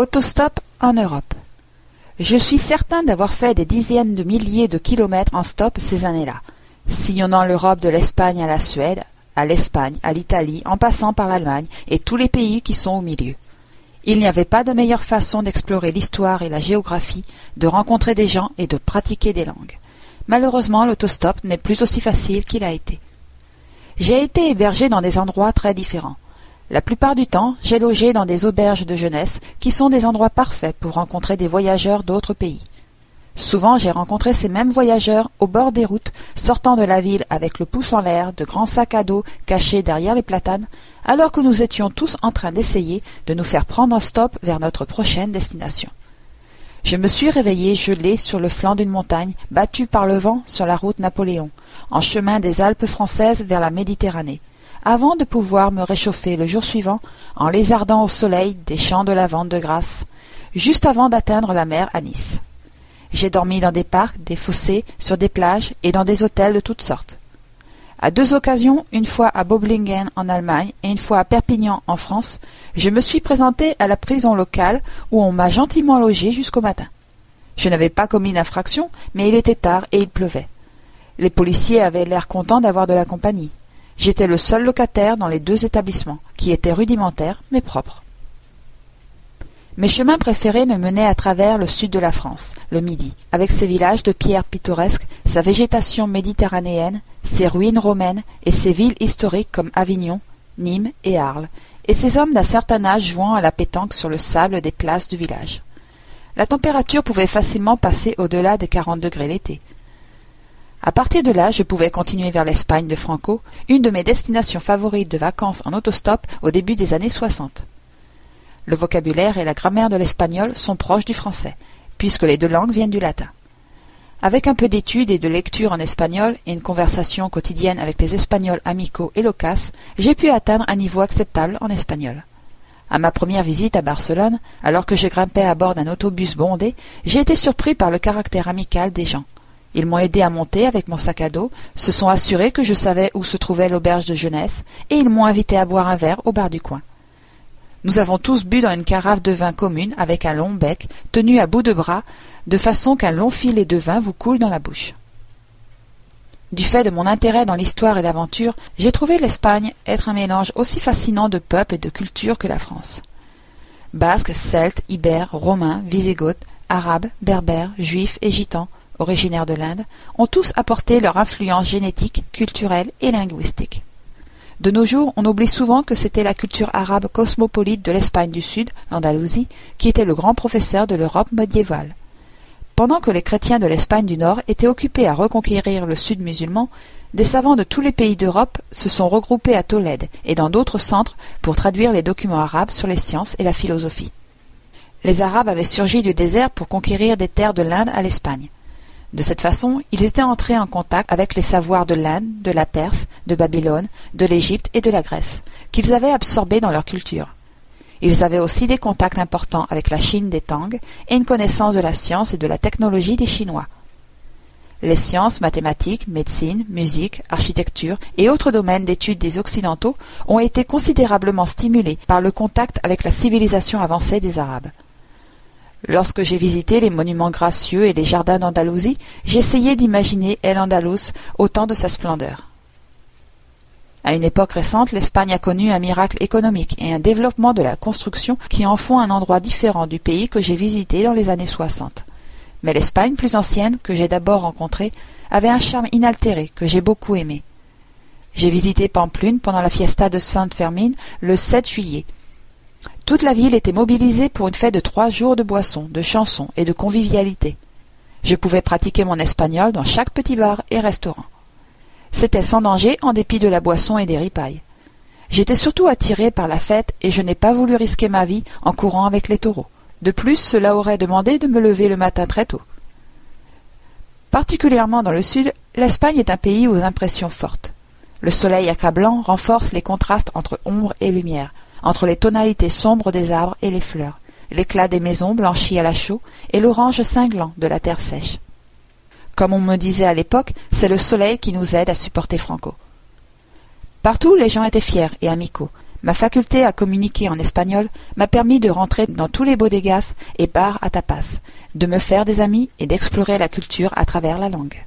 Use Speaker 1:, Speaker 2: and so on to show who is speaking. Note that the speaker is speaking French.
Speaker 1: Autostop en Europe. Je suis certain d'avoir fait des dizaines de milliers de kilomètres en stop ces années-là, sillonnant l'Europe de l'Espagne à la Suède, à l'Espagne, à l'Italie, en passant par l'Allemagne et tous les pays qui sont au milieu. Il n'y avait pas de meilleure façon d'explorer l'histoire et la géographie, de rencontrer des gens et de pratiquer des langues. Malheureusement, l'autostop n'est plus aussi facile qu'il a été. J'ai été hébergé dans des endroits très différents. La plupart du temps, j'ai logé dans des auberges de jeunesse qui sont des endroits parfaits pour rencontrer des voyageurs d'autres pays. Souvent, j'ai rencontré ces mêmes voyageurs au bord des routes, sortant de la ville avec le pouce en l'air, de grands sacs à dos cachés derrière les platanes, alors que nous étions tous en train d'essayer de nous faire prendre un stop vers notre prochaine destination. Je me suis réveillé gelé sur le flanc d'une montagne, battu par le vent sur la route Napoléon, en chemin des Alpes françaises vers la Méditerranée avant de pouvoir me réchauffer le jour suivant en lézardant au soleil des champs de lavande de Grasse, juste avant d'atteindre la mer à Nice. J'ai dormi dans des parcs, des fossés, sur des plages et dans des hôtels de toutes sortes. À deux occasions, une fois à Boblingen en Allemagne et une fois à Perpignan en France, je me suis présenté à la prison locale où on m'a gentiment logé jusqu'au matin. Je n'avais pas commis d'infraction, mais il était tard et il pleuvait. Les policiers avaient l'air contents d'avoir de la compagnie. J'étais le seul locataire dans les deux établissements, qui étaient rudimentaires mais propres. Mes chemins préférés me menaient à travers le sud de la France, le Midi, avec ses villages de pierre pittoresques, sa végétation méditerranéenne, ses ruines romaines et ses villes historiques comme Avignon, Nîmes et Arles, et ses hommes d'un certain âge jouant à la pétanque sur le sable des places du village. La température pouvait facilement passer au-delà des quarante degrés l'été, à partir de là, je pouvais continuer vers l'Espagne de Franco, une de mes destinations favorites de vacances en autostop au début des années soixante. Le vocabulaire et la grammaire de l'espagnol sont proches du français, puisque les deux langues viennent du latin. Avec un peu d'études et de lecture en espagnol et une conversation quotidienne avec les Espagnols amicaux et loquaces, j'ai pu atteindre un niveau acceptable en espagnol. À ma première visite à Barcelone, alors que je grimpais à bord d'un autobus bondé, j'ai été surpris par le caractère amical des gens. Ils m'ont aidé à monter avec mon sac à dos, se sont assurés que je savais où se trouvait l'auberge de jeunesse, et ils m'ont invité à boire un verre au bar du coin. Nous avons tous bu dans une carafe de vin commune avec un long bec, tenu à bout de bras, de façon qu'un long filet de vin vous coule dans la bouche. Du fait de mon intérêt dans l'histoire et l'aventure, j'ai trouvé l'Espagne être un mélange aussi fascinant de peuple et de culture que la France. Basques, Celtes, Ibères, Romains, Visigoths, Arabes, Berbères, Juifs et Gitans, originaires de l'Inde, ont tous apporté leur influence génétique, culturelle et linguistique. De nos jours, on oublie souvent que c'était la culture arabe cosmopolite de l'Espagne du Sud, l'Andalousie, qui était le grand professeur de l'Europe médiévale. Pendant que les chrétiens de l'Espagne du Nord étaient occupés à reconquérir le Sud musulman, des savants de tous les pays d'Europe se sont regroupés à Tolède et dans d'autres centres pour traduire les documents arabes sur les sciences et la philosophie. Les Arabes avaient surgi du désert pour conquérir des terres de l'Inde à l'Espagne. De cette façon, ils étaient entrés en contact avec les savoirs de l'Inde, de la Perse, de Babylone, de l'Égypte et de la Grèce, qu'ils avaient absorbés dans leur culture. Ils avaient aussi des contacts importants avec la Chine des Tang et une connaissance de la science et de la technologie des Chinois. Les sciences, mathématiques, médecine, musique, architecture et autres domaines d'études des Occidentaux ont été considérablement stimulés par le contact avec la civilisation avancée des Arabes. Lorsque j'ai visité les monuments gracieux et les jardins d'Andalousie, j'essayais d'imaginer El Andalus au temps de sa splendeur. À une époque récente, l'Espagne a connu un miracle économique et un développement de la construction qui en font un endroit différent du pays que j'ai visité dans les années soixante. Mais l'Espagne plus ancienne, que j'ai d'abord rencontrée, avait un charme inaltéré que j'ai beaucoup aimé. J'ai visité Pamplune pendant la fiesta de Sainte Fermine le 7 juillet, toute la ville était mobilisée pour une fête de trois jours de boissons, de chansons et de convivialité. Je pouvais pratiquer mon espagnol dans chaque petit bar et restaurant. C'était sans danger en dépit de la boisson et des ripailles. J'étais surtout attiré par la fête et je n'ai pas voulu risquer ma vie en courant avec les taureaux. De plus, cela aurait demandé de me lever le matin très tôt. Particulièrement dans le sud, l'Espagne est un pays aux impressions fortes. Le soleil accablant renforce les contrastes entre ombre et lumière, entre les tonalités sombres des arbres et les fleurs, l'éclat des maisons blanchies à la chaux et l'orange cinglant de la terre sèche. Comme on me disait à l'époque, c'est le soleil qui nous aide à supporter Franco. Partout les gens étaient fiers et amicaux, Ma faculté à communiquer en espagnol m'a permis de rentrer dans tous les bodegas et bars à tapas, de me faire des amis et d'explorer la culture à travers la langue.